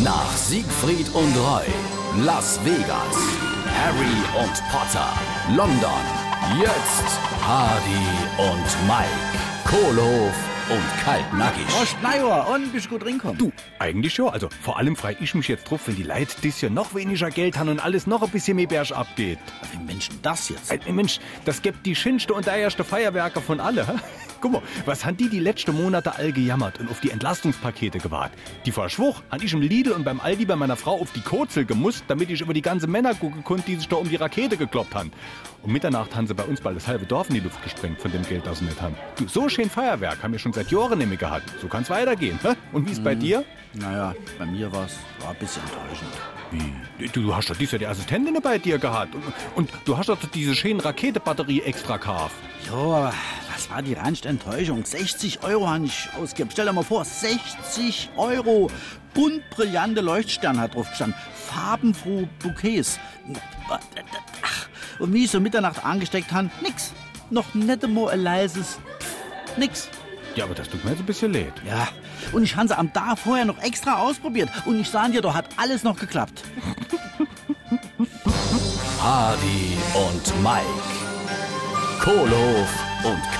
Nach Siegfried und Roy, Las Vegas, Harry und Potter, London, jetzt Hardy und Mike, Kohlhof und Kaltnackig. Prost, Neuer, und bist gut reinkommen? Du, eigentlich schon. Also vor allem frei ich mich jetzt drauf, wenn die Leute das ja noch weniger Geld haben und alles noch ein bisschen mehr Berg abgeht. Wie Mensch denn das jetzt? Ey, Mensch, das gibt die schönste und eierste Feuerwerke von alle. Guck mal, was haben die die letzten Monate all gejammert und auf die Entlastungspakete gewartet? Die Verschwuch han ich im Lidl und beim Aldi bei meiner Frau auf die Kurzel gemusst, damit ich über die ganze Männer gucken konnte, die sich da um die Rakete gekloppt haben. Um Mitternacht haben sie bei uns bald das halbe Dorf in die Luft gesprengt von dem Geld, das sie nicht haben. Du, so schön Feuerwerk haben wir schon seit Jahren nicht mehr gehabt. So kann's weitergehen. hä? Und wie ist bei dir? Naja, bei mir war's war ein bisschen enttäuschend. Wie? Du, du hast doch dieses Jahr die Assistentin bei dir gehabt. Und, und du hast doch diese schöne Raketebatterie extra gekauft. Jo, aber das war die reinste Enttäuschung. 60 Euro habe ich ausgegeben. Stell dir mal vor, 60 Euro. Bunt brillante Leuchtstern hat drauf gestanden. Farbenfrohe Bouquets. Ach, und wie ich so Mitternacht angesteckt habe, nix. Noch nette ein leises Pff, nix. Ja, aber das tut mir jetzt ein bisschen leid. Ja, und ich habe sie am Tag vorher noch extra ausprobiert. Und ich sah dir, da hat alles noch geklappt. Hardy und Mike, Kohlhof und